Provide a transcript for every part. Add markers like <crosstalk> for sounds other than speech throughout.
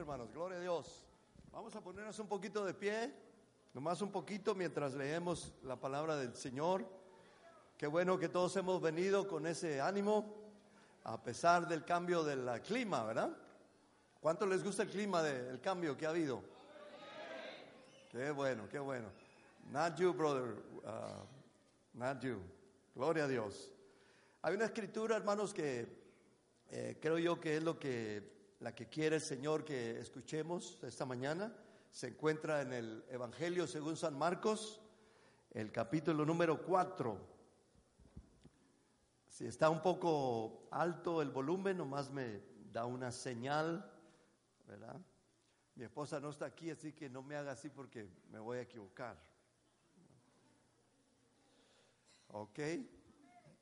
hermanos. Gloria a Dios. Vamos a ponernos un poquito de pie, nomás un poquito mientras leemos la palabra del Señor. Qué bueno que todos hemos venido con ese ánimo, a pesar del cambio del clima, ¿verdad? ¿Cuánto les gusta el clima del cambio que ha habido? Qué bueno, qué bueno. Not you, brother. Uh, not you. Gloria a Dios. Hay una escritura, hermanos, que eh, creo yo que es lo que la que quiere el Señor que escuchemos esta mañana. Se encuentra en el Evangelio según San Marcos, el capítulo número 4. Si está un poco alto el volumen, nomás me da una señal, ¿verdad? Mi esposa no está aquí, así que no me haga así porque me voy a equivocar. Ok,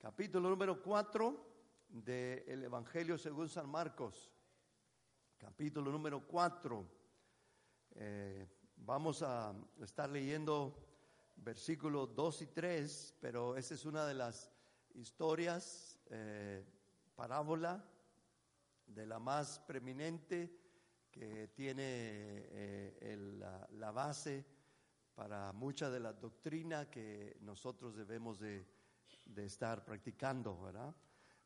capítulo número 4 del Evangelio según San Marcos, capítulo número 4. Eh, vamos a estar leyendo versículos 2 y 3, pero esa es una de las historias, eh, parábola de la más preeminente que tiene eh, la, base para mucha de la doctrina que nosotros debemos de, estar practicando, ¿verdad?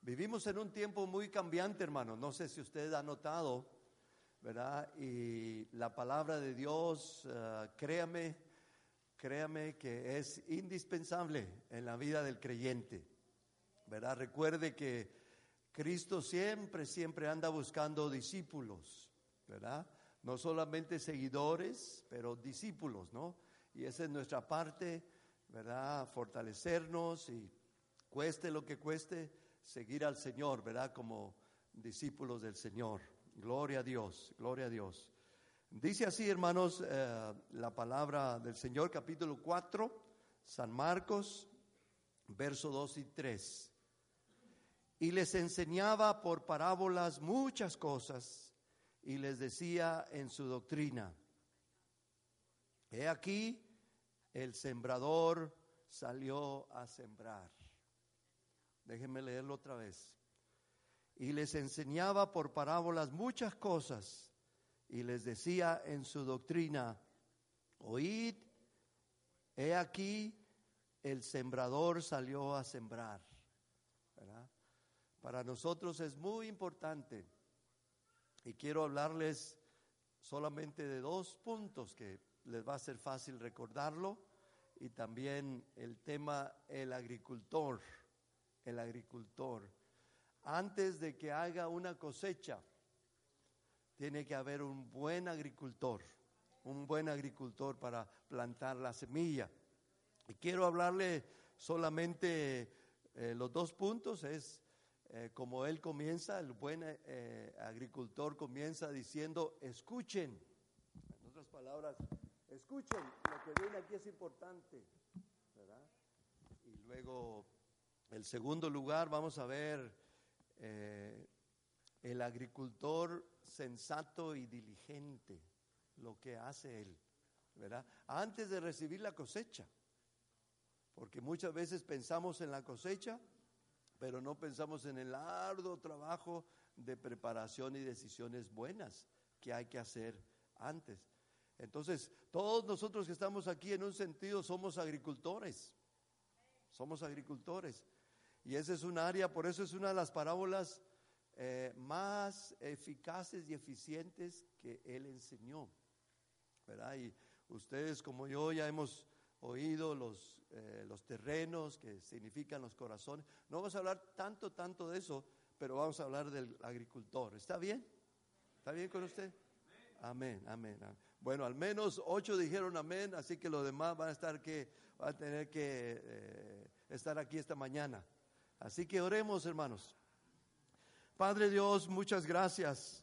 Vivimos en un tiempo muy cambiante, hermano. No sé si usted ha notado, ¿verdad? Y la palabra de Dios, eh, créame, créame que es indispensable en la vida del creyente. ¿verdad? Recuerde que Cristo siempre, siempre anda buscando discípulos, ¿verdad? No solamente seguidores, pero discípulos, ¿no? Y esa es nuestra parte, ¿verdad? Fortalecernos y cueste lo que cueste, seguir al Señor, ¿verdad? Como discípulos del Señor. Gloria a Dios, gloria a Dios. Dice así, hermanos, eh, la palabra del Señor, capítulo 4, San Marcos, verso 2 y 3 y les enseñaba por parábolas muchas cosas y les decía en su doctrina, he aquí, el sembrador salió a sembrar. Déjenme leerlo otra vez. Y les enseñaba por parábolas muchas cosas y les decía en su doctrina, oíd, he aquí, el sembrador salió a sembrar. Para nosotros es muy importante y quiero hablarles solamente de dos puntos que les va a ser fácil recordarlo y también el tema el agricultor, el agricultor. Antes de que haga una cosecha, tiene que haber un buen agricultor, un buen agricultor para plantar la semilla. Y quiero hablarle solamente eh, los dos puntos, es eh, como él comienza, el buen eh, agricultor comienza diciendo, escuchen, en otras palabras, escuchen, lo que viene aquí es importante, ¿verdad? Y luego, el segundo lugar, vamos a ver eh, el agricultor sensato y diligente, lo que hace él, ¿verdad? Antes de recibir la cosecha, porque muchas veces pensamos en la cosecha, pero no pensamos en el arduo trabajo de preparación y decisiones buenas que hay que hacer antes. Entonces, todos nosotros que estamos aquí en un sentido somos agricultores, somos agricultores. Y esa es un área, por eso es una de las parábolas eh, más eficaces y eficientes que él enseñó. ¿verdad? Y ustedes como yo ya hemos oído los, eh, los terrenos que significan los corazones. No vamos a hablar tanto, tanto de eso, pero vamos a hablar del agricultor. ¿Está bien? ¿Está bien con usted? Amén, amén. Bueno, al menos ocho dijeron amén, así que los demás van a estar que van a tener que eh, estar aquí esta mañana. Así que oremos, hermanos. Padre Dios, muchas gracias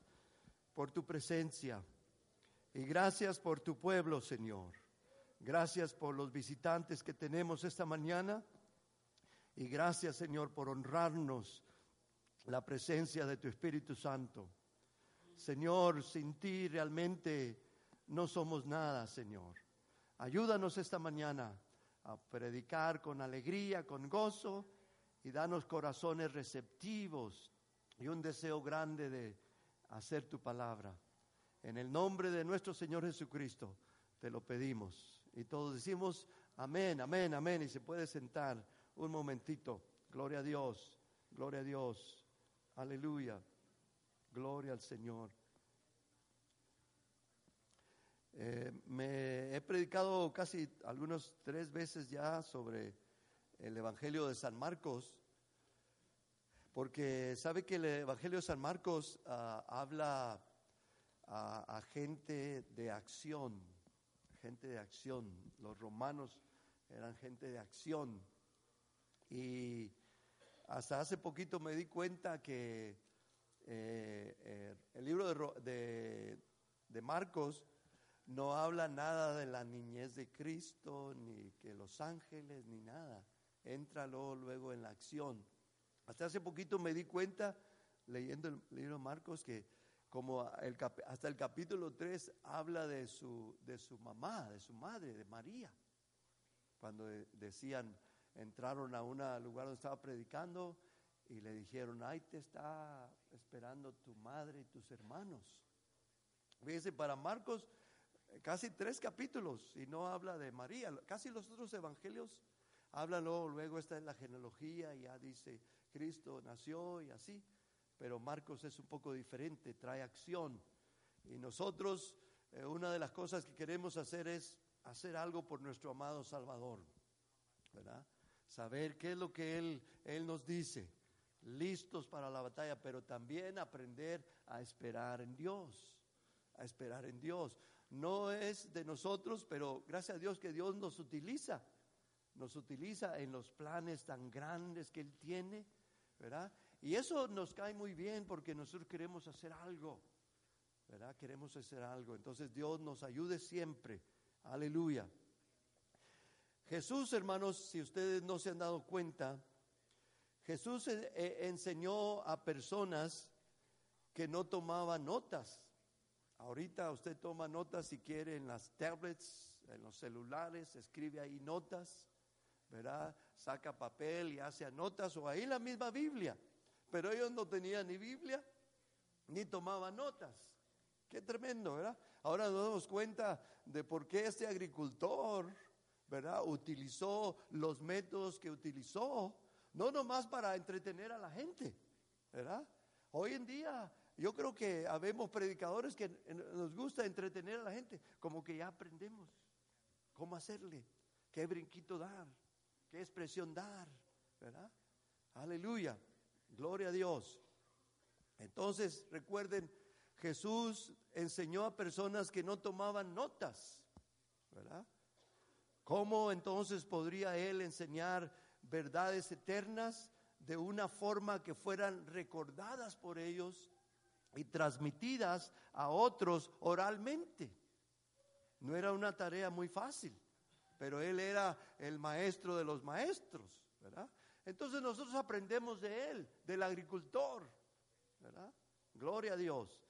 por tu presencia y gracias por tu pueblo, Señor. Gracias por los visitantes que tenemos esta mañana y gracias, Señor, por honrarnos la presencia de tu Espíritu Santo. Señor, sin ti realmente no somos nada, Señor. Ayúdanos esta mañana a predicar con alegría, con gozo y danos corazones receptivos y un deseo grande de hacer tu palabra. En el nombre de nuestro Señor Jesucristo te lo pedimos. Y todos decimos amén, amén, amén. Y se puede sentar un momentito. Gloria a Dios, gloria a Dios. Aleluya. Gloria al Señor. Eh, me he predicado casi algunos tres veces ya sobre el Evangelio de San Marcos, porque sabe que el Evangelio de San Marcos ah, habla a, gente de acción, gente de acción. Los romanos eran gente de acción. Y hasta hace poquito me di cuenta que eh, eh, el libro de, de Marcos no habla nada de la niñez de Cristo, ni que los ángeles, ni nada. Entra luego, en la acción. Hasta hace poquito me di cuenta, leyendo el libro de Marcos, que como hasta el capítulo 3 habla de su, de su mamá, de su madre, de María. Cuando decían, entraron a un lugar donde estaba predicando y le dijeron, ahí te está esperando tu madre y tus hermanos. Fíjense, para Marcos casi tres capítulos y no habla de María. Casi los otros evangelios hablan luego, está en la genealogía ya dice Cristo nació y así. Pero Marcos es un poco diferente, trae acción. Y nosotros, eh, una de las cosas que queremos hacer es hacer algo por nuestro amado Salvador. Saber qué es lo que Él, Él nos dice, listos para la batalla, pero también aprender a esperar en Dios, a esperar en Dios no es de nosotros, pero gracias a Dios que Dios nos utiliza, nos utiliza en los planes tan grandes que Él tiene, ¿verdad? Y eso nos cae muy bien porque nosotros queremos hacer algo, ¿verdad? Queremos hacer algo. Entonces Dios nos ayude siempre. Aleluya. Jesús, hermanos, si ustedes no se han dado cuenta, Jesús eh, enseñó a personas que no tomaban notas. Ahorita usted toma notas si quiere en las tablets, en los celulares, escribe ahí notas, ¿verdad? Saca papel y hace notas o ahí la misma Biblia. Pero ellos no tenían ni Biblia ni tomaban notas. Qué tremendo, ¿verdad? Ahora nos damos cuenta de por qué este agricultor, ¿verdad? Utilizó los métodos que utilizó, no nomás para entretener a la gente, ¿verdad? Hoy en día yo creo que habemos predicadores que nos gusta entretener a la gente, como que ya aprendemos cómo hacerle, qué brinquito dar, qué expresión dar, ¿verdad? Aleluya, gloria a Dios. Entonces, recuerden, Jesús enseñó a personas que no tomaban notas, ¿verdad? ¿Cómo entonces podría Él enseñar verdades eternas de una forma que fueran recordadas por ellos y transmitidas a otros oralmente. No era una tarea muy fácil, pero él era el maestro de los maestros, ¿verdad? Entonces nosotros aprendemos de él, del agricultor, ¿verdad? Gloria a Dios.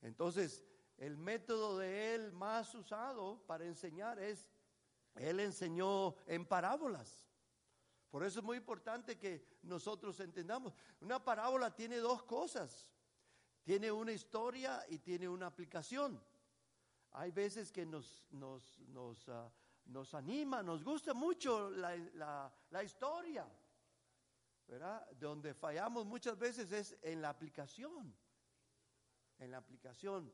Entonces, el método de él más usado para enseñar es, él enseñó en parábolas. Por eso es muy importante que nosotros entendamos. Una parábola tiene dos cosas. Tiene una historia y tiene una aplicación. Hay veces que nos, nos, nos, ah, nos anima, nos gusta mucho la, la, historia, ¿verdad? Donde fallamos muchas veces es en la aplicación, en la aplicación.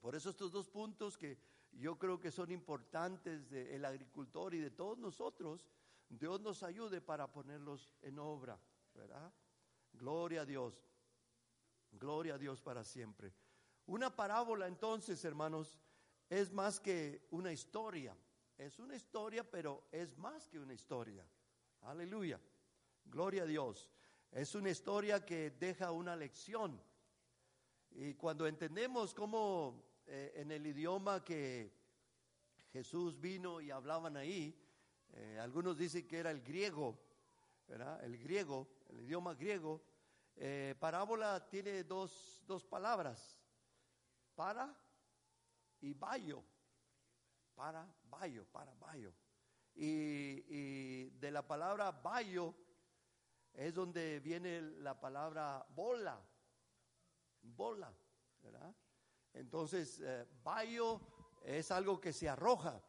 Por eso estos dos puntos que yo creo que son importantes del agricultor y de todos nosotros, Dios nos ayude para ponerlos en obra, ¿verdad? Gloria a Dios. Gloria a Dios para siempre. Una parábola entonces, hermanos, es más que una historia. Es una historia, pero es más que una historia. Aleluya. Gloria a Dios. Es una historia que deja una lección. Y cuando entendemos cómo eh, en el idioma que Jesús vino y hablaban ahí, eh, algunos dicen que era el griego, ¿verdad? El griego, el idioma griego. Eh, parábola tiene dos, dos palabras, para y bayo, para bayo, para bayo. Y, y de la palabra bayo es donde viene la palabra bola, bola, ¿verdad? Entonces, eh, bayo es algo que se arroja,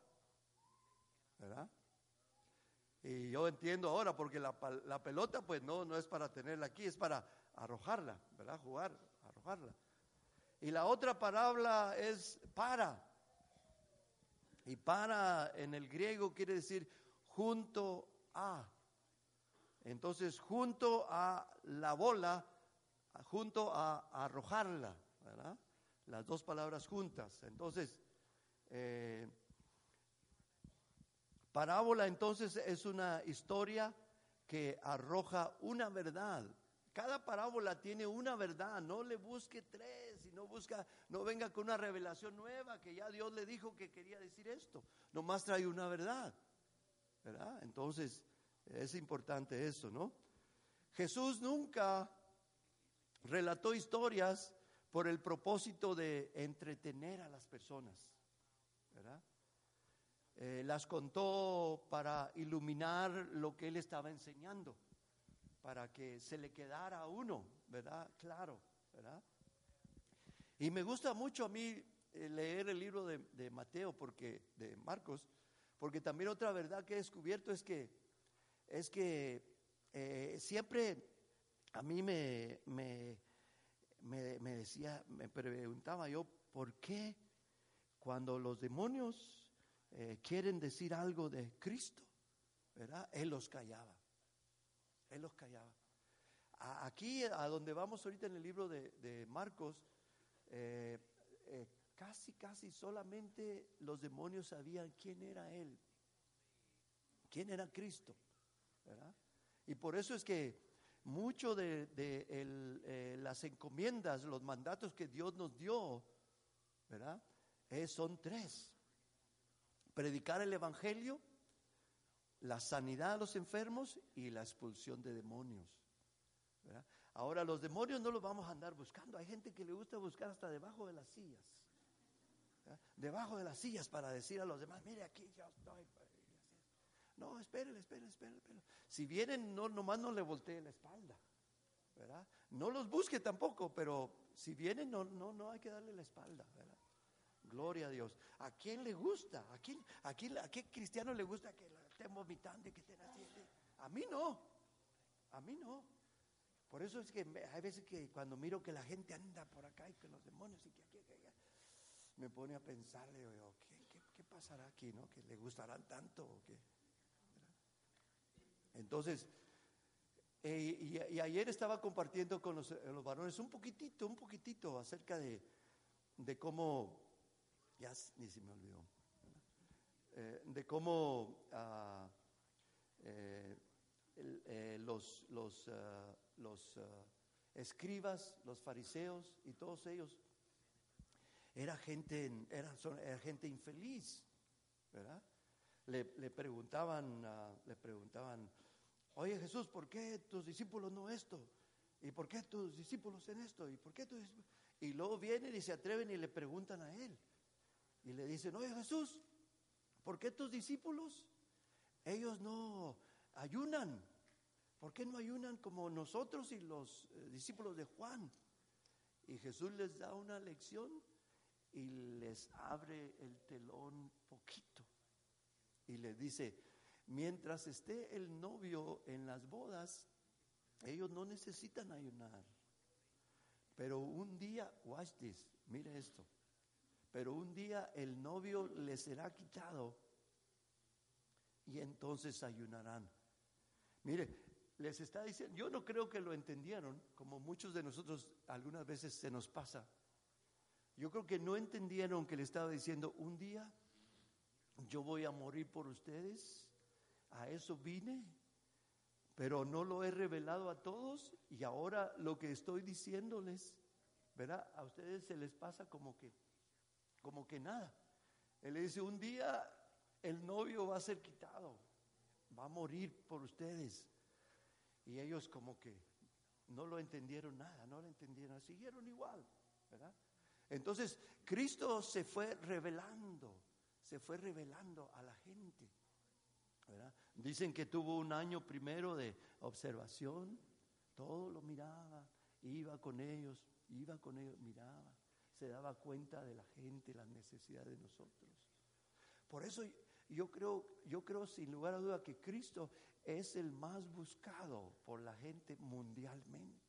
¿verdad? Y yo entiendo ahora, porque la, la, pelota pues no, no es para tenerla aquí, es para arrojarla, ¿verdad? Jugar, arrojarla. Y la otra palabra es para. Y para en el griego quiere decir junto a. Entonces, junto a la bola, junto a, arrojarla. Las dos palabras juntas. Entonces, eh, parábola entonces es una historia que arroja una verdad. Cada parábola tiene una verdad, no le busque tres no busca, no venga con una revelación nueva que ya Dios le dijo que quería decir esto. Nomás trae una verdad, ¿verdad? Entonces, es importante eso, ¿no? Jesús nunca relató historias por el propósito de entretener a las personas, ¿verdad? Eh, las contó para iluminar lo que él estaba enseñando, para que se le quedara a uno, ¿verdad? Claro, ¿verdad? Y me gusta mucho a mí eh, leer el libro de, de Mateo, porque, de Marcos, porque también otra verdad que he descubierto es que es que eh, siempre a mí me, me, me, decía, me preguntaba yo, ¿por qué cuando los demonios eh, quieren decir algo de Cristo, ¿verdad? Él los callaba. Él los callaba. aquí, a donde vamos ahorita en el libro de, Marcos, eh, casi, casi solamente los demonios sabían quién era Él, quién era Cristo. Y por eso es que mucho de, eh, las encomiendas, los mandatos que Dios nos dio, ¿verdad? son tres. Predicar el Evangelio, la sanidad a los enfermos y la expulsión de demonios. Ahora los demonios no los vamos a andar buscando. Hay gente que le gusta buscar hasta debajo de las sillas. Debajo de las sillas para decir a los demás, mire aquí yo estoy. No, espérele, espérele, espérele, Si vienen, no, nomás no le voltee la espalda, ¿verdad? No los busque tampoco, pero si vienen, no, no, no hay que darle la espalda. Gloria a Dios. ¿A quién le gusta? ¿A quién, a quién, a qué cristiano le gusta que estén vomitando que estén así? A mí no, a mí no. Por eso es que hay veces que cuando miro que la gente anda por acá y que los demonios y que aquí, me pone a pensar, digo, ¿qué, qué, pasará aquí, no? ¿Que le gustarán tanto o qué? Entonces, eh, y, ayer estaba compartiendo con los, varones un poquitito, un poquitito acerca de, cómo, ya ni se me olvidó, eh, de cómo ah, eh, los, los, ah, los ah, escribas, los fariseos y todos ellos, era gente, era, era gente infeliz, ¿verdad? Le, le preguntaban, le preguntaban, Oye Jesús, ¿por qué tus discípulos no esto? ¿Y por qué tus discípulos en esto? ¿Y por qué tus Y luego vienen y se atreven y le preguntan a él. Y le dicen, oye Jesús, ¿por qué tus discípulos? Ellos no ayunan. ¿Por qué no ayunan como nosotros y los eh, discípulos de Juan? Y Jesús les da una lección y les abre el telón poquito. Y les dice, Mientras esté el novio en las bodas, ellos no necesitan ayunar. Pero un día, watch this, mire esto. Pero un día el novio les será quitado y entonces ayunarán. Mire, les está diciendo, yo no creo que lo entendieron, como muchos de nosotros algunas veces se nos pasa. Yo creo que no entendieron que le estaba diciendo, un día yo voy a morir por ustedes a eso vine, pero no lo he revelado a todos y ahora lo que estoy diciéndoles, ¿verdad? A ustedes se les pasa como que, como que nada. Él le dice, un día el novio va a ser quitado, va a morir por ustedes. Y ellos como que no lo entendieron nada, no lo entendieron, siguieron igual. Entonces, Cristo se fue revelando, se fue revelando a la gente. Dicen que tuvo un año primero de observación, todo lo miraba, iba con ellos, iba con ellos, miraba, se daba cuenta de la gente, las necesidades de nosotros. Por eso yo creo, yo creo sin lugar a duda que Cristo es el más buscado por la gente mundialmente.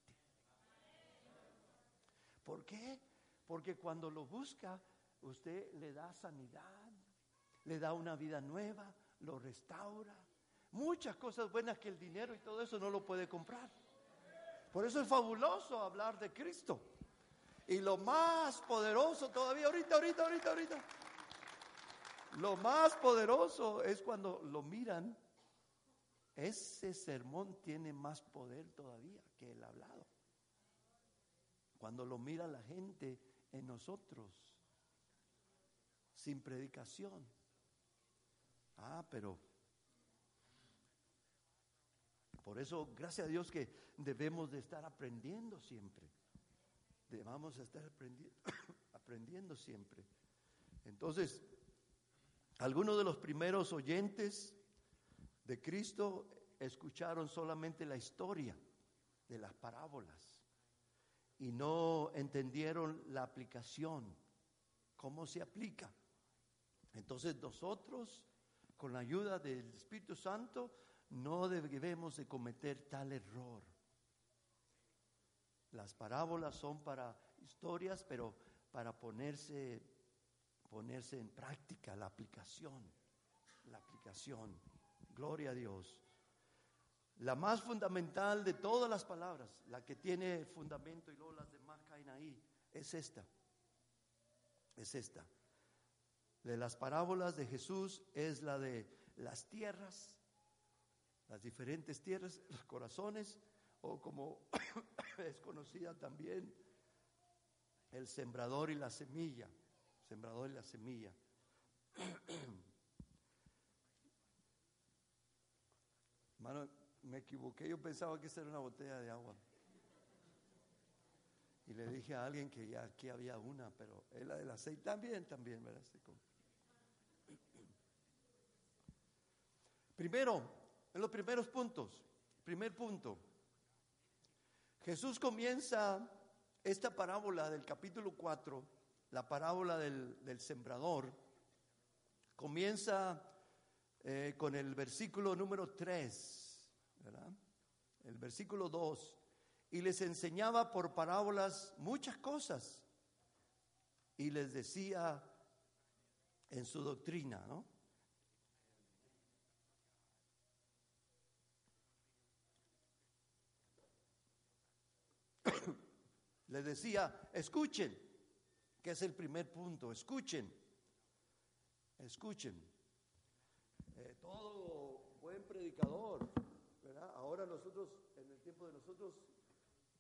¿Por qué? Porque cuando lo busca, usted le da sanidad, le da una vida nueva, lo restaura. Muchas cosas buenas que el dinero y todo eso no lo puede comprar. Por eso es fabuloso hablar de Cristo. Y lo más poderoso todavía, ahorita, ahorita, ahorita, ahorita. Lo más poderoso es cuando lo miran. Ese sermón tiene más poder todavía que el hablado. Cuando lo mira la gente en nosotros, sin predicación. Ah, pero por eso, gracias a Dios que debemos de estar aprendiendo siempre. Debamos estar aprendiendo, <coughs> aprendiendo siempre. Entonces, algunos de los primeros oyentes de Cristo escucharon solamente la historia de las parábolas y no entendieron la aplicación, cómo se aplica. Entonces nosotros con la ayuda del Espíritu Santo, no debemos de cometer tal error. Las parábolas son para historias, pero para ponerse, ponerse en práctica, la aplicación, la aplicación. Gloria a Dios. La más fundamental de todas las palabras, la que tiene fundamento y luego las demás caen ahí, es esta. Es esta de las parábolas de Jesús es la de las tierras, las diferentes tierras, los corazones, o como <coughs> es conocida también, el sembrador y la semilla, sembrador y la semilla. <clears throat> Hermano, me equivoqué, yo pensaba que esta era una botella de agua. Y le dije a alguien que ya aquí había una, pero es la del aceite también, también, ¿verdad? <clears throat> Primero, en los primeros puntos, primer punto, Jesús comienza esta parábola del capítulo 4, la parábola del, sembrador, comienza eh, con el versículo número 3, ¿verdad? El versículo 2, y les enseñaba por parábolas muchas cosas, y les decía en su doctrina, ¿no? <coughs> Les decía, escuchen, es el primer punto, escuchen, escuchen. Eh, todo buen predicador. Ahora nosotros, en el tiempo de nosotros,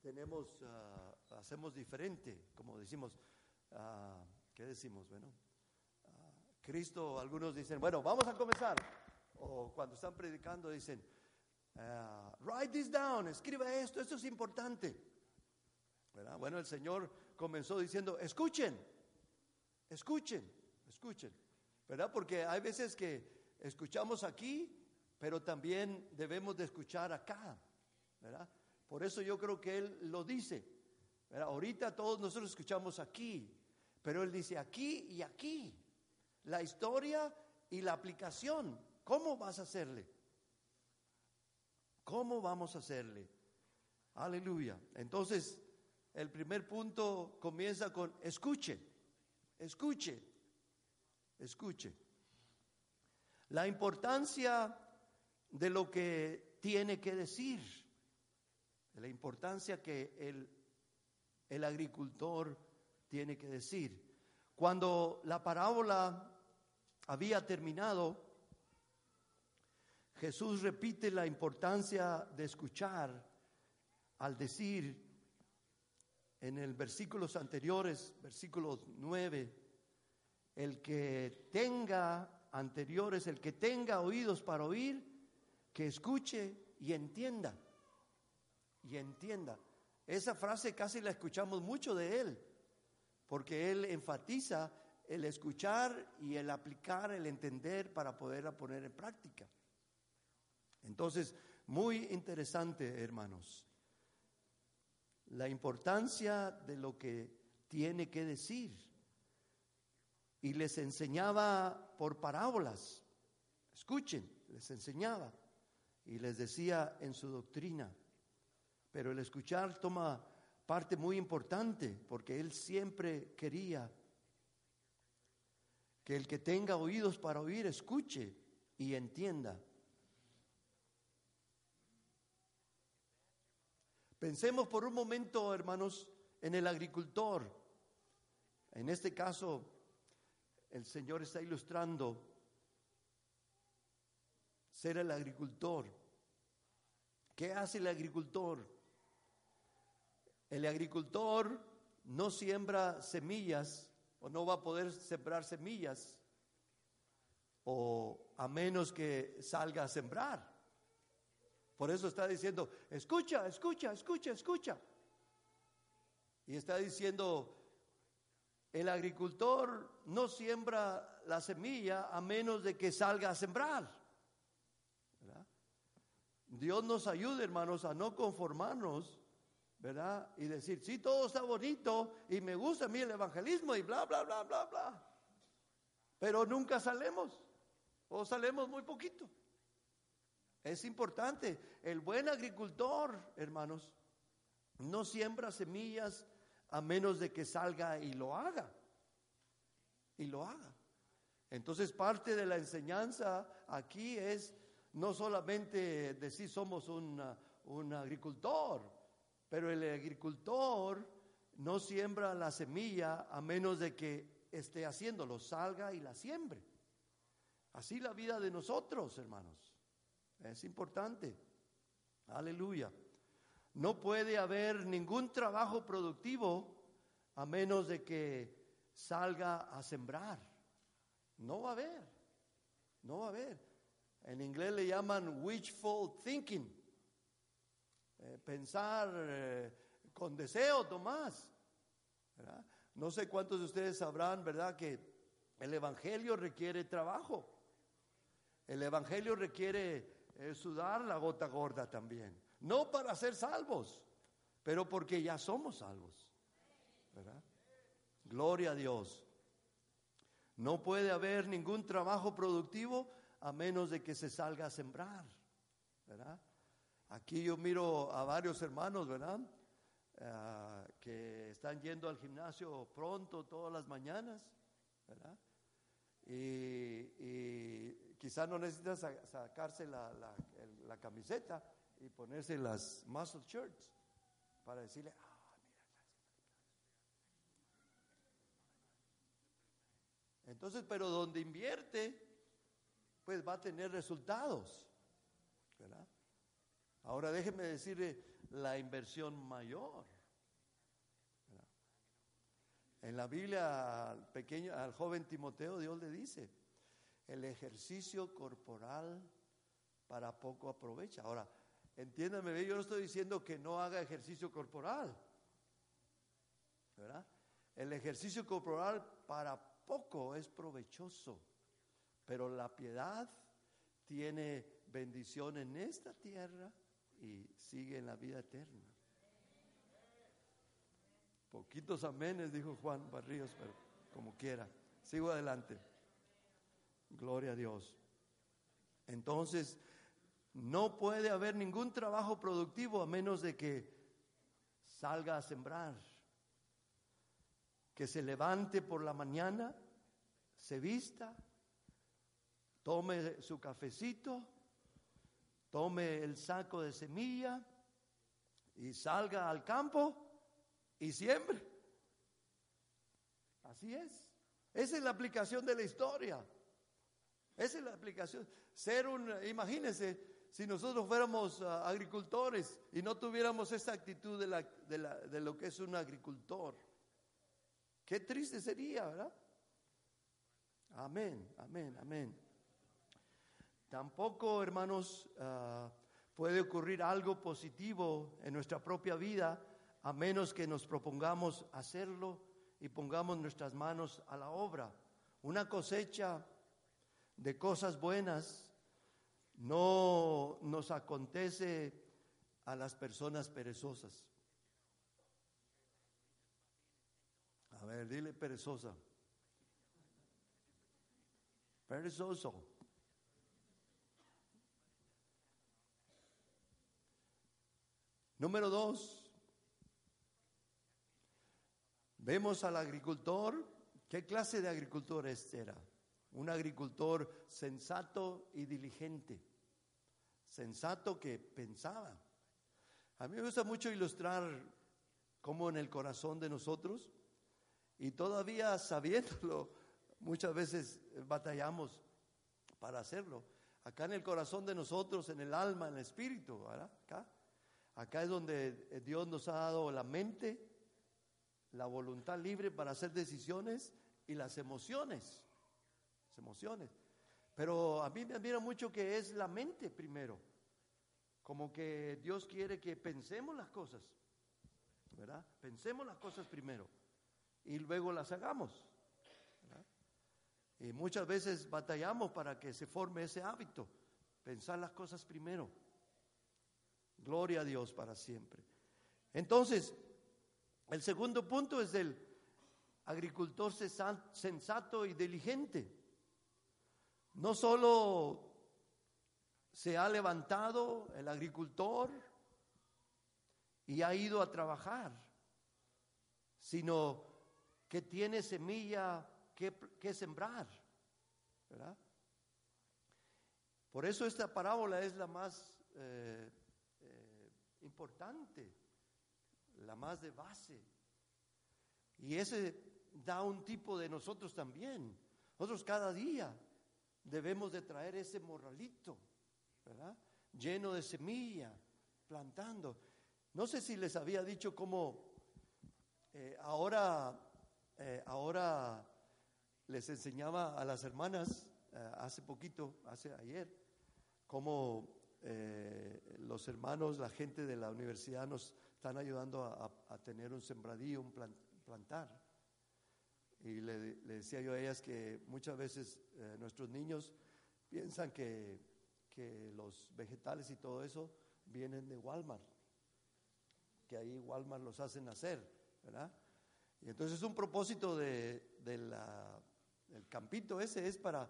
tenemos, ah, hacemos diferente, como decimos, uh, ¿qué decimos? Bueno, ah, Cristo, algunos dicen, bueno, vamos a comenzar. O cuando están predicando dicen, write this down, escribe esto, esto es importante. Bueno, el Señor comenzó diciendo, escuchen, escuchen, escuchen, ¿verdad? Porque hay veces que escuchamos aquí, pero también debemos de escuchar acá, ¿verdad? Por eso yo creo que Él lo dice. Ahorita todos nosotros escuchamos aquí, pero Él dice aquí y aquí. La historia y la aplicación. ¿Cómo vas a hacerle? ¿Cómo vamos a hacerle? Aleluya. Entonces, el primer punto comienza con escuche, escuche, escuche. La importancia de lo que tiene que decir, la importancia que el, el agricultor tiene que decir. Cuando la parábola había terminado, Jesús repite la importancia de escuchar al decir en el versículos anteriores, versículos 9, el que tenga anteriores, el que tenga oídos para oír, que escuche y entienda. Y entienda. Esa frase casi la escuchamos mucho de él, porque él enfatiza el escuchar y el aplicar, el entender para poderla poner en práctica. Entonces, muy interesante, hermanos, la importancia de lo que tiene que decir. Y les enseñaba por parábolas. Escuchen, les enseñaba. Y les decía en su doctrina. Pero el escuchar toma parte muy importante porque él siempre quería que el que tenga oídos para oír escuche y entienda. Pensemos por un momento, hermanos, en el agricultor. En este caso, el Señor está ilustrando ser el agricultor. ¿Qué hace el agricultor? El agricultor no siembra semillas o no va a poder sembrar semillas o a menos que salga a sembrar. Por eso está diciendo, escucha, escucha, escucha, escucha. Y está diciendo, el agricultor no siembra la semilla a menos de que salga a sembrar. Dios nos ayude, hermanos, a no conformarnos, ¿verdad? Y decir, sí, todo está bonito y me gusta a mí el evangelismo y bla, bla, bla, bla, bla. Pero nunca salemos o salemos muy poquito. Es importante. El buen agricultor, hermanos, no siembra semillas a menos de que salga y lo haga. Y lo haga. Entonces parte de la enseñanza aquí es no solamente decir somos un, un agricultor, pero el agricultor no siembra la semilla a menos de que esté haciéndolo, salga y la siembre. Así la vida de nosotros, hermanos. Es importante. Aleluya. No puede haber ningún trabajo productivo a menos de que salga a sembrar. No va a haber. No va a haber. En inglés le llaman wishful thinking. Eh, pensar eh, con deseo, Tomás. No sé cuántos de ustedes sabrán, ¿verdad? Que el Evangelio requiere trabajo. El Evangelio requiere es sudar la gota gorda también. No para ser salvos, pero porque ya somos salvos. ¿verdad? Gloria a Dios. No puede haber ningún trabajo productivo a menos de que se salga a sembrar. ¿verdad? Aquí yo miro a varios hermanos, ¿verdad? Ah, que están yendo al gimnasio pronto todas las mañanas, ¿verdad? Y quizás no necesita sacarse la, la, camiseta y ponerse las muscle shirts para decirle, ah, Entonces, pero donde invierte, pues va a tener resultados. ¿verdad? Ahora déjeme decirle la inversión mayor. En la Biblia al pequeño, al joven Timoteo, Dios le dice, el ejercicio corporal para poco aprovecha. Ahora, entiéndame, yo no estoy diciendo que no haga ejercicio corporal, ¿verdad? El ejercicio corporal para poco es provechoso, pero la piedad tiene bendición en esta tierra y sigue en la vida eterna. Poquitos amenes, dijo Juan Barríos, pero como quiera. Sigo adelante. Gloria a Dios. Entonces, no puede haber ningún trabajo productivo a menos de que salga a sembrar, que se levante por la mañana, se vista, tome su cafecito, tome el saco de semilla y salga al campo y siembre. Así es. Esa es la aplicación de la historia. Esa es la aplicación. Ser un, imagínense, si nosotros fuéramos ah, agricultores y no tuviéramos esa actitud de, la, de, la, de lo que es un agricultor, qué triste sería, ¿verdad? Amén, amén, amén. Tampoco, hermanos, ah, puede ocurrir algo positivo en nuestra propia vida a menos que nos propongamos hacerlo y pongamos nuestras manos a la obra. Una cosecha de cosas buenas no nos acontece a las personas perezosas. A ver, dile perezosa. Perezoso. Número dos, vemos al agricultor. ¿Qué clase de agricultor este era? Un agricultor sensato y diligente. Sensato que pensaba. A mí me gusta mucho ilustrar cómo en el corazón de nosotros, y todavía sabiéndolo, muchas veces batallamos para hacerlo. Acá en el corazón de nosotros, en el alma, en el espíritu. Acá. Acá es donde Dios nos ha dado la mente, la voluntad libre para hacer decisiones y las emociones. Las emociones. Pero a mí me admira mucho que es la mente primero. Como que Dios quiere que pensemos las cosas. ¿Verdad? Pensemos las cosas primero y luego las hagamos. Y muchas veces batallamos para que se forme ese hábito, pensar las cosas primero. Gloria a Dios para siempre. Entonces, el segundo punto es el agricultor sensato y diligente. No solo se ha levantado el agricultor y ha ido a trabajar, sino que tiene semilla que, sembrar. Por eso esta parábola es la más eh, importante, la más de base. Y ese da un tipo de nosotros también. Nosotros cada día debemos de traer ese morralito, ¿verdad? Lleno de semilla, plantando. No sé si les había dicho cómo eh, ahora, eh, ahora les enseñaba a las hermanas eh, hace poquito, hace ayer, cómo los hermanos, la gente de la universidad nos están ayudando a, tener un sembradío, un plantar. Y le, decía yo a ellas que muchas veces eh, nuestros niños piensan que, que, los vegetales y todo eso vienen de Walmart, que ahí Walmart los hacen nacer, ¿verdad? Y entonces un propósito de, de del campito ese es para,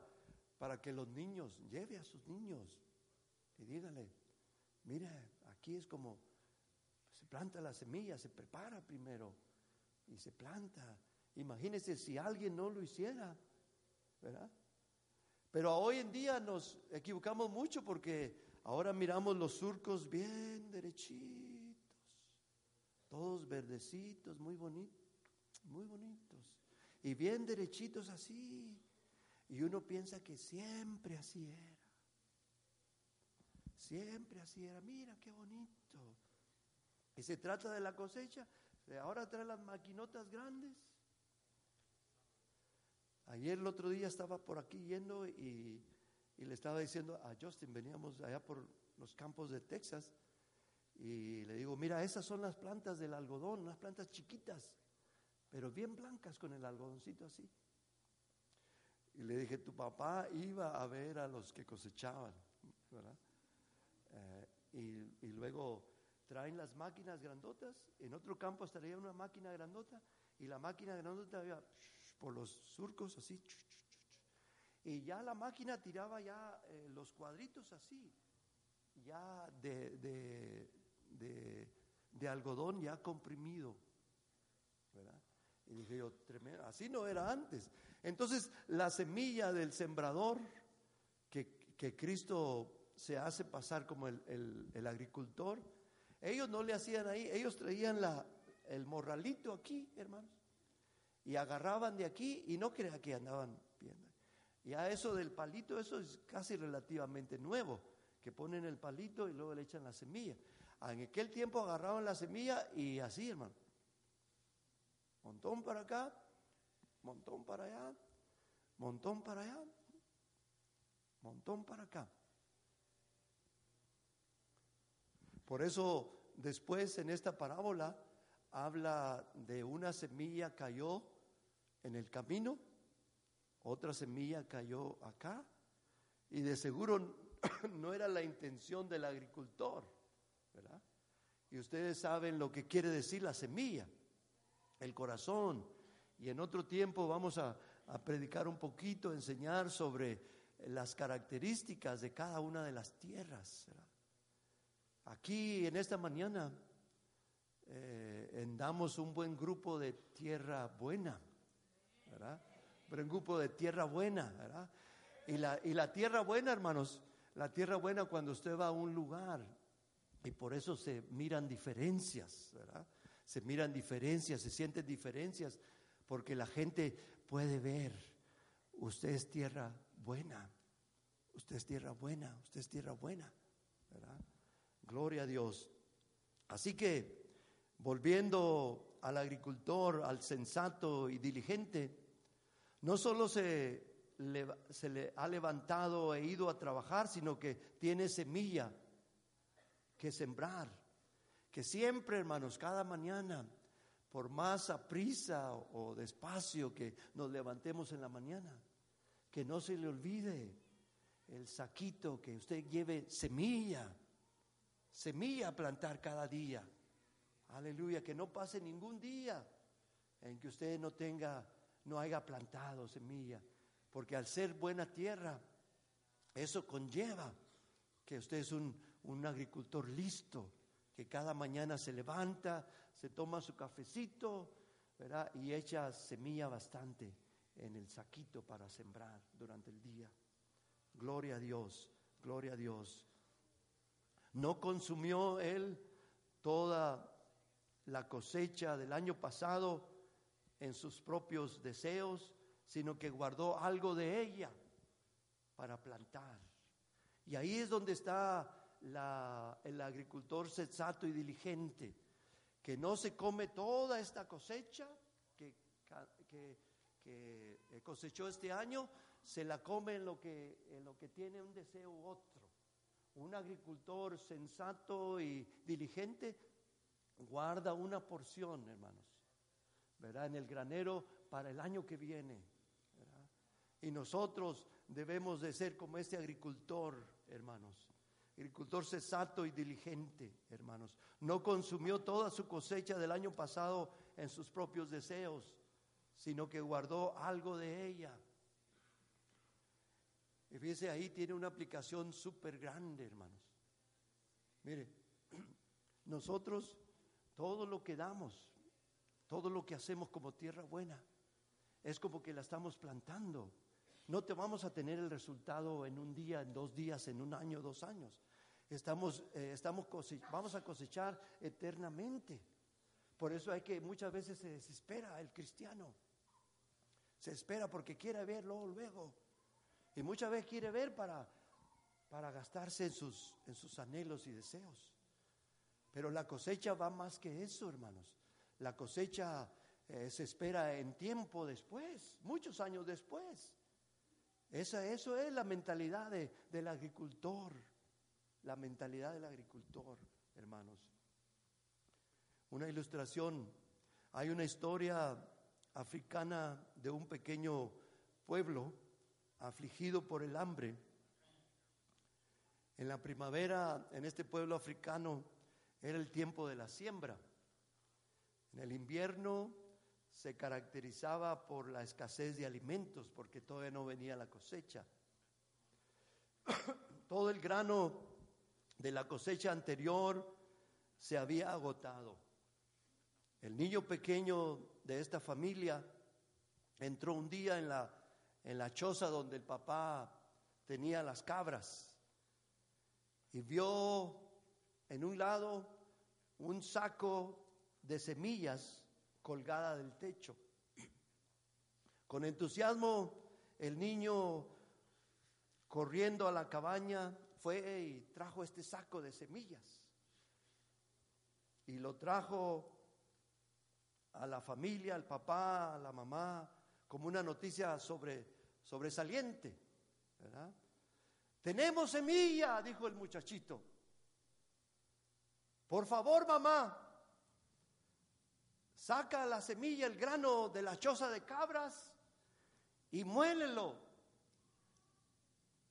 para que los niños, lleve a sus niños y dígale, mira, aquí es como planta la semilla, se prepara primero y se planta. Imagínese si alguien no lo hiciera, ¿verdad? Pero hoy en día nos equivocamos mucho porque ahora miramos los surcos bien derechitos, todos verdecitos, muy bonitos, muy bonitos, y bien derechitos así. Y uno piensa que siempre así era. Siempre así era, mira qué bonito. Y se trata de la cosecha, ahora trae las maquinotas grandes. Ayer el otro día estaba por aquí yendo y, y, le estaba diciendo a Justin, veníamos allá por los campos de Texas, y le digo, mira, esas son las plantas del algodón, unas plantas chiquitas, pero bien blancas con el algodoncito así. Y le dije, tu papá iba a ver a los que cosechaban, ¿verdad? Eh, y, luego traen las máquinas grandotas, en otro campo estaría una máquina grandota y la máquina grandota iba por los surcos así, y ya la máquina tiraba ya eh, los cuadritos así, ya de, de, de, algodón ya comprimido, Y dije yo, tremendo, así no era antes. Entonces, la semilla del sembrador que, que Cristo se hace pasar como el, agricultor. Ellos no le hacían ahí, ellos traían la, el morralito aquí, hermanos, y agarraban de aquí y no crean que andaban viendo. Ya eso del palito, eso es casi relativamente nuevo, que ponen el palito y luego le echan la semilla. En aquel tiempo agarraban la semilla y así, hermano. Montón para acá, montón para allá, montón para allá, montón para acá. Por eso después en esta parábola habla de una semilla cayó en el camino, otra semilla cayó acá y de seguro <clears throat> no era la intención del agricultor, ¿verdad? Y ustedes saben lo que quiere decir la semilla, el corazón. Y en otro tiempo vamos a, predicar un poquito, enseñar sobre las características de cada una de las tierras. Aquí en esta mañana eh, damos un buen grupo de tierra buena, ¿verdad? Un buen grupo de tierra buena, ¿verdad? Y la, y la tierra buena, hermanos, la tierra buena cuando usted va a un lugar, y por eso se miran diferencias, ¿verdad? Se miran diferencias, se sienten diferencias, porque la gente puede ver, usted es tierra buena, usted es tierra buena, usted es tierra buena. Gloria a Dios. Así que, volviendo al agricultor, al sensato y diligente, no solo se le, se le ha levantado e ido a trabajar, sino que tiene semilla que sembrar. Que siempre, hermanos, cada mañana, por más aprisa o despacio que nos levantemos en la mañana, que no se le olvide el saquito, que usted lleve semilla semilla a plantar cada día. Aleluya, que no pase ningún día en que usted no tenga, no haya plantado semilla, porque al ser buena tierra, eso conlleva que usted es un, un agricultor listo, que cada mañana se levanta, se toma su cafecito, ¿verdad? Y echa semilla bastante en el saquito para sembrar durante el día. Gloria a Dios, gloria a Dios. No consumió él toda la cosecha del año pasado en sus propios deseos, sino que guardó algo de ella para plantar. Y ahí es donde está el agricultor sensato y diligente, que no se come toda esta cosecha que, que, cosechó este año, se la come en lo que, en lo que tiene un deseo u otro un agricultor sensato y diligente guarda una porción, hermanos, ¿verdad? En el granero para el año que viene. Y nosotros debemos de ser como este agricultor, hermanos. Agricultor sensato y diligente, hermanos. No consumió toda su cosecha del año pasado en sus propios deseos, sino que guardó algo de ella y fíjese, ahí tiene una aplicación súper grande, hermanos. Mire, <clears throat> nosotros todo lo que damos, todo lo que hacemos como tierra buena, es como que la estamos plantando. No te vamos a tener el resultado en un día, en dos días, en un año, dos años. Estamos, eh, estamos vamos a cosechar eternamente. Por eso hay que muchas veces se desespera el cristiano. Se espera porque quiere verlo luego. Y muchas veces quiere ver para, para gastarse en sus, en sus anhelos y deseos. Pero la cosecha va más que eso, hermanos. La cosecha eh, se espera en tiempo después, muchos años después. Esa, eso es la mentalidad del agricultor, la mentalidad del agricultor, hermanos. Una ilustración, hay una historia africana de un pequeño pueblo afligido por el hambre. En la primavera, en este pueblo africano, era el tiempo de la siembra. En el invierno se caracterizaba por la escasez de alimentos, porque todavía no venía la cosecha. <coughs> Todo el grano de la cosecha anterior se había agotado. El niño pequeño de esta familia entró un día en la en la choza donde el papá tenía las cabras y vio en un lado un saco de semillas colgada del techo. Con entusiasmo el niño corriendo a la cabaña, fue y trajo este saco de semillas. Y lo trajo a la familia, al papá, a la mamá, como una noticia sobre, sobresaliente. Tenemos semilla, dijo el muchachito. Por favor, mamá, saca la semilla, el grano de la choza de cabras y muélelo.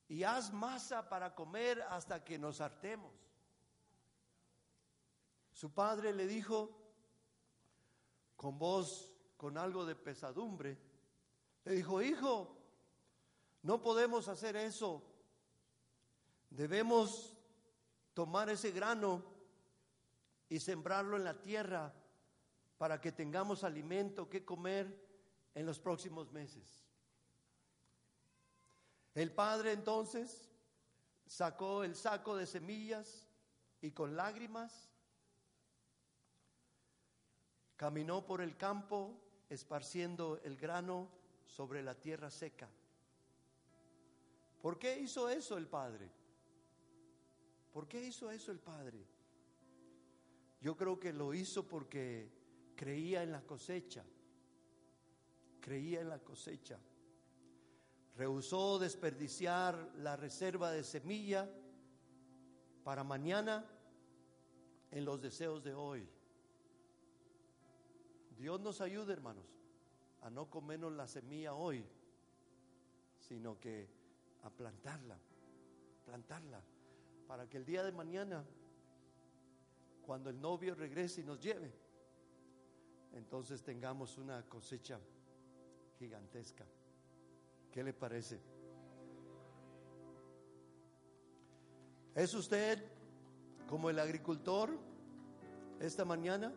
Y haz masa para comer hasta que nos hartemos. Su padre le dijo, con voz, con algo de pesadumbre, le dijo, hijo, no podemos hacer eso. Debemos tomar ese grano y sembrarlo en la tierra para que tengamos alimento que comer en los próximos meses. El padre entonces sacó el saco de semillas y con lágrimas caminó por el campo esparciendo el grano sobre la tierra seca. ¿Por qué hizo eso el padre? ¿Por qué hizo eso el padre? Yo creo que lo hizo porque creía en la cosecha, creía en la cosecha. Rehusó desperdiciar la reserva de semilla para mañana en los deseos de hoy. Dios nos ayude, hermanos, a no comernos la semilla hoy, sino que a plantarla, plantarla, para que el día de mañana, cuando el novio regrese y nos lleve, entonces tengamos una cosecha gigantesca. ¿Qué le parece? ¿Es usted como el agricultor esta mañana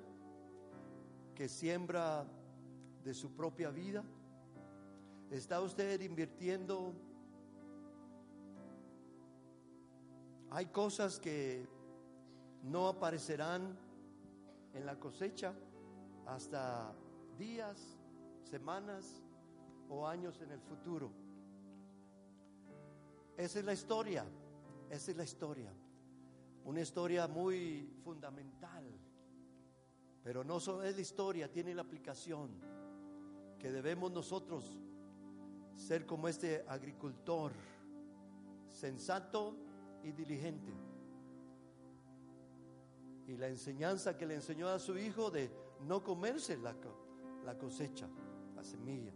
que siembra de su propia vida? ¿Está usted invirtiendo? Hay cosas que no aparecerán en la cosecha hasta días, semanas o años en el futuro. Esa es la historia, esa es la historia. Una historia muy fundamental, pero no solo es la historia, tiene la aplicación que debemos nosotros ser como este agricultor, sensato y diligente. Y la enseñanza que le enseñó a su hijo de no comerse la, la cosecha, la semilla.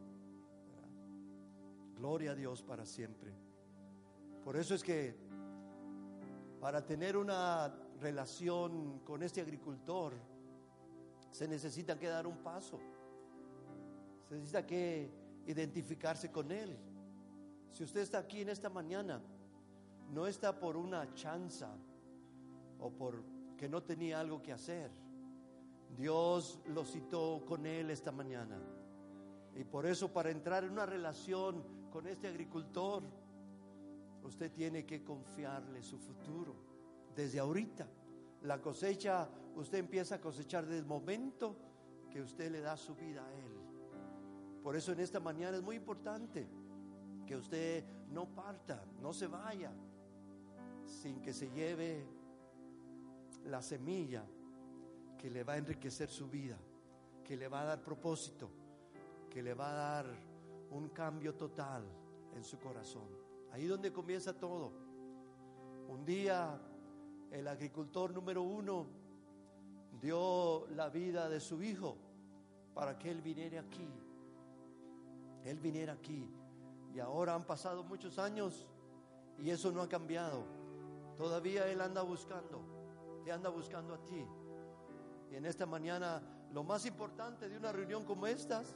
Gloria a Dios para siempre. Por eso es que para tener una relación con este agricultor se necesita que dar un paso. Se necesita que identificarse con él. Si usted está aquí en esta mañana, no está por una chanza o por que no tenía algo que hacer Dios lo citó con él esta mañana. Y por eso para entrar en una relación con este agricultor, usted tiene que confiarle su futuro desde ahorita. La cosecha, usted empieza a cosechar desde el momento que usted le da su vida a Él. Por eso en esta mañana es muy importante que usted no parta, no se vaya, sin que se lleve la semilla que le va a enriquecer su vida, que le va a dar propósito, que le va a dar un cambio total en su corazón. Ahí donde comienza todo. Un día el agricultor número uno dio la vida de su hijo para que él viniera aquí. Él viniera aquí. Y ahora han pasado muchos años y eso no ha cambiado. Todavía él anda buscando, te anda buscando a ti. Y en esta mañana lo más importante de una reunión como estas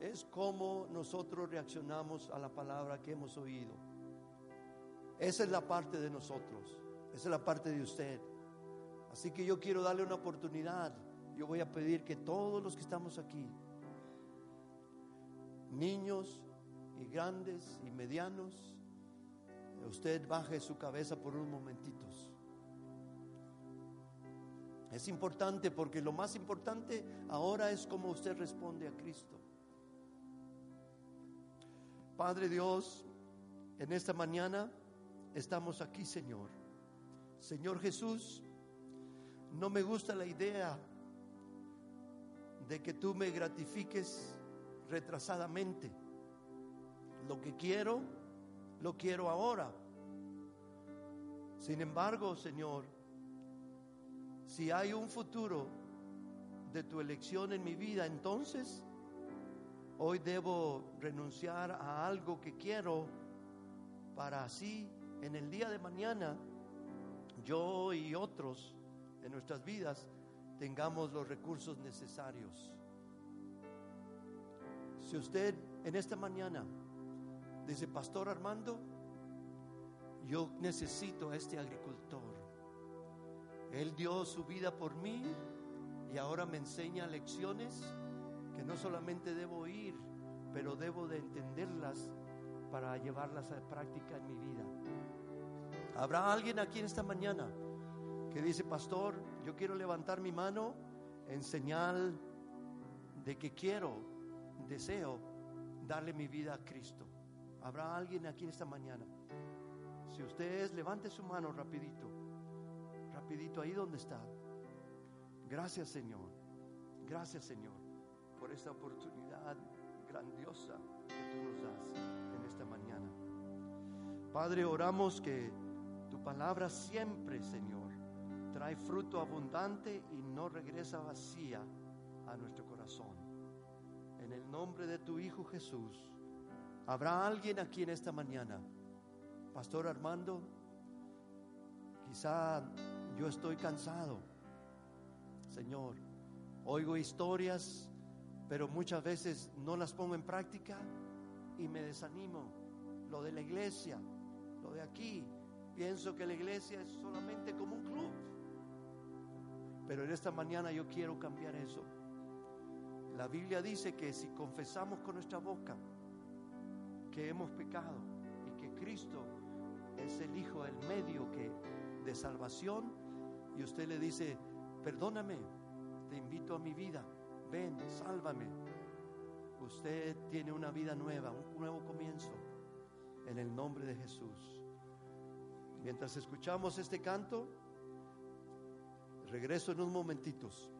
es cómo nosotros reaccionamos a la palabra que hemos oído. Esa es la parte de nosotros, esa es la parte de usted. Así que yo quiero darle una oportunidad. Yo voy a pedir que todos los que estamos aquí, niños y grandes y medianos, usted baje su cabeza por unos momentitos. Es importante porque lo más importante ahora es cómo usted responde a Cristo. Padre Dios, en esta mañana estamos aquí, Señor. Señor Jesús, no me gusta la idea de que tú me gratifiques retrasadamente. Lo que quiero, lo quiero ahora. Sin embargo, Señor, si hay un futuro de tu elección en mi vida, entonces hoy debo renunciar a algo que quiero para así en el día de mañana yo y otros en nuestras vidas tengamos los recursos necesarios. Si usted en esta mañana dice, Pastor Armando, yo necesito a este agricultor. Él dio su vida por mí y ahora me enseña lecciones que no solamente debo oír, pero debo de entenderlas para llevarlas a práctica en mi vida. ¿Habrá alguien aquí en esta mañana que dice, pastor, yo quiero levantar mi mano en señal de que quiero, deseo darle mi vida a Cristo? ¿Habrá alguien aquí en esta mañana? Si usted es, levante su mano rapidito, rapidito ahí donde está. Gracias Señor, gracias Señor por esta oportunidad grandiosa que tú nos das en esta mañana. Padre, oramos que tu palabra siempre, Señor, trae fruto abundante y no regresa vacía a nuestro corazón. En el nombre de tu Hijo Jesús, ¿habrá alguien aquí en esta mañana? Pastor Armando, quizá yo estoy cansado. Señor, oigo historias pero muchas veces no las pongo en práctica y me desanimo. Lo de la iglesia, lo de aquí, pienso que la iglesia es solamente como un club. Pero en esta mañana yo quiero cambiar eso. La Biblia dice que si confesamos con nuestra boca que hemos pecado y que Cristo es el Hijo, el medio que, de salvación, y usted le dice, perdóname, te invito a mi vida, ven, sálvame. Usted tiene una vida nueva, un nuevo comienzo, en el nombre de Jesús. Mientras escuchamos este canto, regreso en unos momentitos.